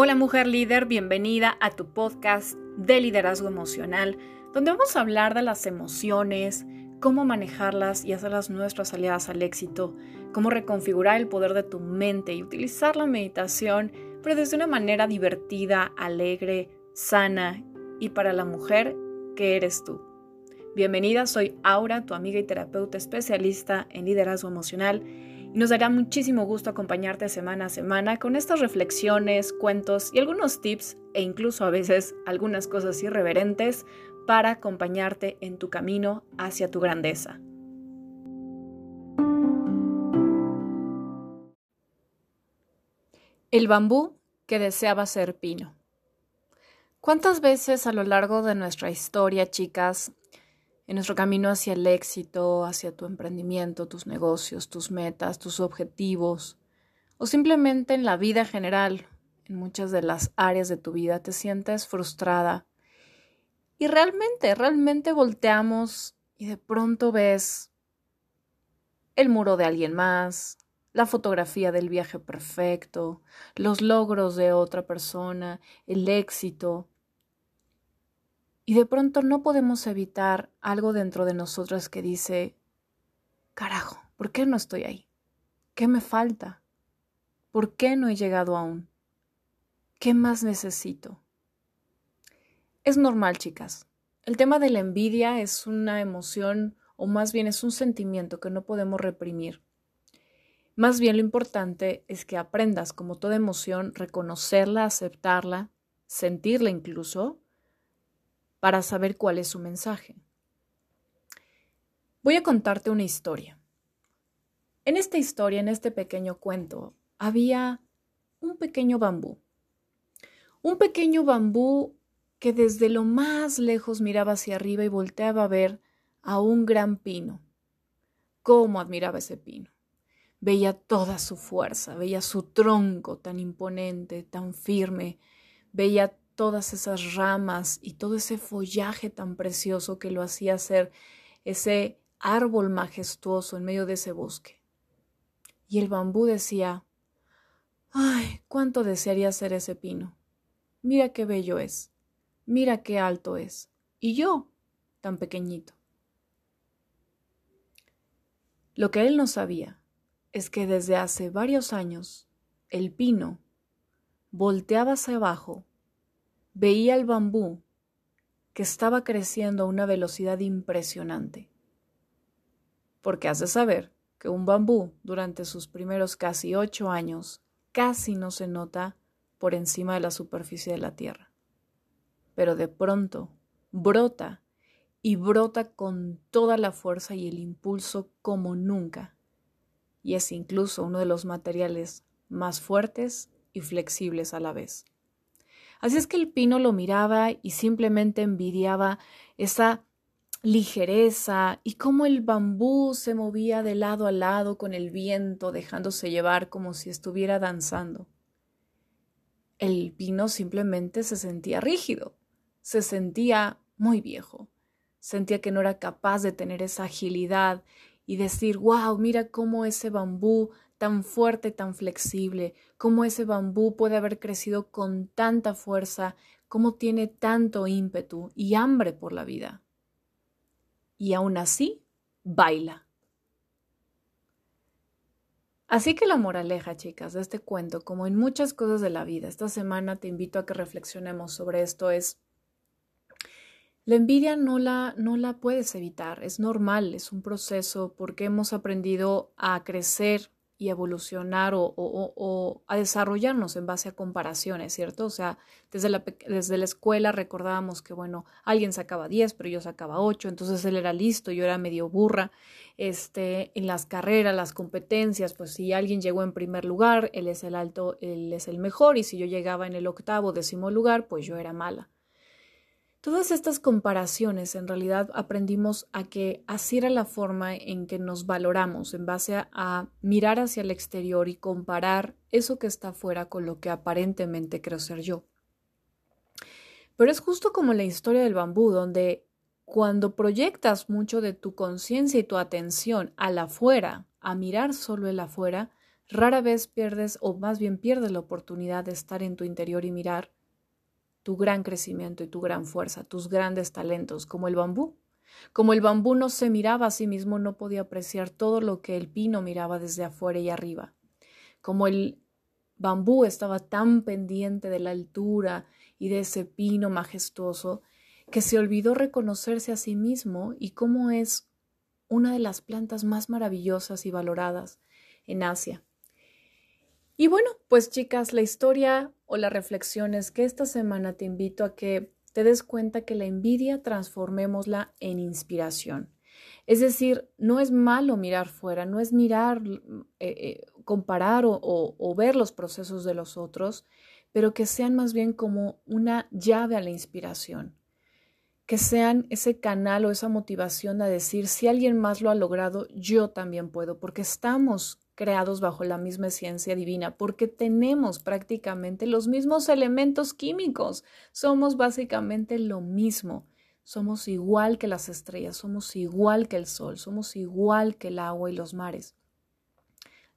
Hola mujer líder, bienvenida a tu podcast de liderazgo emocional, donde vamos a hablar de las emociones, cómo manejarlas y hacerlas nuestras aliadas al éxito, cómo reconfigurar el poder de tu mente y utilizar la meditación, pero desde una manera divertida, alegre, sana y para la mujer que eres tú. Bienvenida, soy Aura, tu amiga y terapeuta especialista en liderazgo emocional y nos dará muchísimo gusto acompañarte semana a semana con estas reflexiones, cuentos y algunos tips e incluso a veces algunas cosas irreverentes para acompañarte en tu camino hacia tu grandeza. El bambú que deseaba ser pino. ¿Cuántas veces a lo largo de nuestra historia, chicas, en nuestro camino hacia el éxito, hacia tu emprendimiento, tus negocios, tus metas, tus objetivos, o simplemente en la vida general, en muchas de las áreas de tu vida, te sientes frustrada. Y realmente, realmente volteamos y de pronto ves el muro de alguien más, la fotografía del viaje perfecto, los logros de otra persona, el éxito, y de pronto no podemos evitar algo dentro de nosotras que dice, carajo, ¿por qué no estoy ahí? ¿Qué me falta? ¿Por qué no he llegado aún? ¿Qué más necesito? Es normal, chicas. El tema de la envidia es una emoción o más bien es un sentimiento que no podemos reprimir. Más bien lo importante es que aprendas, como toda emoción, reconocerla, aceptarla, sentirla incluso, para saber cuál es su mensaje. Voy a contarte una historia. En esta historia, en este pequeño cuento, había un pequeño bambú. Un pequeño bambú que desde lo más lejos miraba hacia arriba y volteaba a ver a un gran pino. ¿Cómo admiraba ese pino? Veía toda su fuerza, veía su tronco tan imponente, tan firme, veía todas esas ramas y todo ese follaje tan precioso que lo hacía ser ese árbol majestuoso en medio de ese bosque. Y el bambú decía, ay, cuánto desearía ser ese pino. Mira qué bello es, mira qué alto es, y yo, tan pequeñito. Lo que él no sabía es que desde hace varios años el pino volteaba hacia abajo veía el bambú que estaba creciendo a una velocidad impresionante. Porque has de saber que un bambú durante sus primeros casi ocho años casi no se nota por encima de la superficie de la tierra. Pero de pronto brota y brota con toda la fuerza y el impulso como nunca. Y es incluso uno de los materiales más fuertes y flexibles a la vez. Así es que el pino lo miraba y simplemente envidiaba esa ligereza y cómo el bambú se movía de lado a lado con el viento, dejándose llevar como si estuviera danzando. El pino simplemente se sentía rígido, se sentía muy viejo, sentía que no era capaz de tener esa agilidad y decir, wow, mira cómo ese bambú tan fuerte, tan flexible, cómo ese bambú puede haber crecido con tanta fuerza, cómo tiene tanto ímpetu y hambre por la vida. Y aún así, baila. Así que la moraleja, chicas, de este cuento, como en muchas cosas de la vida, esta semana te invito a que reflexionemos sobre esto, es la envidia no la, no la puedes evitar, es normal, es un proceso porque hemos aprendido a crecer y evolucionar o, a desarrollarnos en base a comparaciones, ¿cierto? O sea, desde la, desde la escuela recordábamos que, bueno, alguien sacaba 10, pero yo sacaba 8, entonces él era listo, yo era medio burra. Este, en las carreras, las competencias, pues si alguien llegó en primer lugar, él es el alto, él es el mejor, y si yo llegaba en el octavo, décimo lugar, pues yo era mala. Todas estas comparaciones en realidad aprendimos a que así era la forma en que nos valoramos en base a, mirar hacia el exterior y comparar eso que está afuera con lo que aparentemente creo ser yo. Pero es justo como la historia del bambú, donde cuando proyectas mucho de tu conciencia y tu atención al afuera, a mirar solo el afuera, Rara vez pierdes, o más bien pierdes la oportunidad de estar en tu interior y mirar tu gran crecimiento y tu gran fuerza, tus grandes talentos, como el bambú. Como el bambú no se miraba a sí mismo, no podía apreciar todo lo que el pino miraba desde afuera y arriba. Como el bambú estaba tan pendiente de la altura y de ese pino majestuoso, que se olvidó reconocerse a sí mismo y cómo es una de las plantas más maravillosas y valoradas en Asia. Y bueno, pues chicas, la historia o la reflexión es que esta semana te invito a que te des cuenta que la envidia transformémosla en inspiración. Es decir, no es malo mirar fuera, no es mirar, eh, eh, comparar o ver los procesos de los otros, pero que sean más bien como una llave a la inspiración, que sean ese canal o esa motivación a decir, si alguien más lo ha logrado, yo también puedo, porque estamos creados bajo la misma ciencia divina, porque tenemos prácticamente los mismos elementos químicos. Somos básicamente lo mismo. Somos igual que las estrellas, somos igual que el sol, somos igual que el agua y los mares.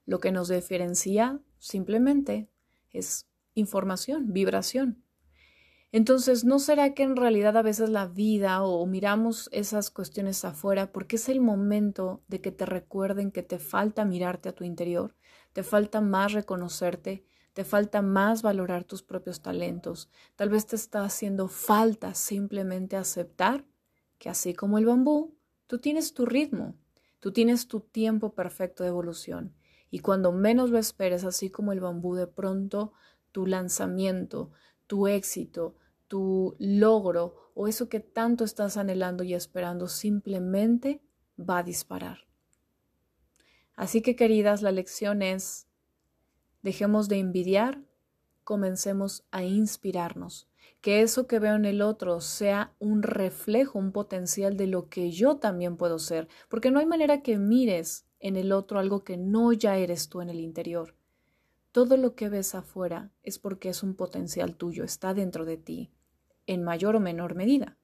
Lo que nos diferencia simplemente es información, vibración. Entonces, ¿no será que en realidad a veces la vida o miramos esas cuestiones afuera porque es el momento de que te recuerden que te falta mirarte a tu interior, te falta más reconocerte, te falta más valorar tus propios talentos, tal vez te está haciendo falta simplemente aceptar que así como el bambú, tú tienes tu ritmo, tú tienes tu tiempo perfecto de evolución. Y cuando menos lo esperes, así como el bambú, de pronto tu lanzamiento, tu éxito, tu logro o eso que tanto estás anhelando y esperando simplemente va a disparar. Así que queridas, la lección es, dejemos de envidiar, comencemos a inspirarnos, que eso que veo en el otro sea un reflejo, un potencial de lo que yo también puedo ser, porque no hay manera que mires en el otro algo que no ya eres tú en el interior. Todo lo que ves afuera es porque es un potencial tuyo, está dentro de ti en mayor o menor medida.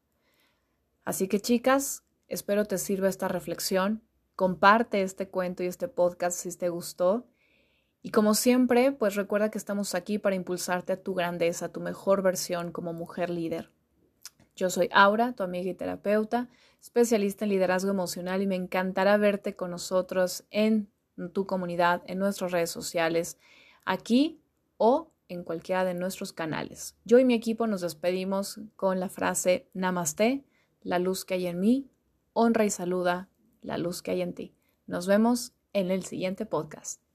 Así que chicas, espero te sirva esta reflexión. Comparte este cuento y este podcast si te gustó. Y como siempre, pues recuerda que estamos aquí para impulsarte a tu grandeza, a tu mejor versión como mujer líder. Yo soy Aura, tu amiga y terapeuta, especialista en liderazgo emocional y me encantará verte con nosotros en tu comunidad, en nuestras redes sociales, aquí o en cualquiera de nuestros canales. Yo y mi equipo nos despedimos con la frase Namaste, la luz que hay en mí, honra y saluda la luz que hay en ti. Nos vemos en el siguiente podcast.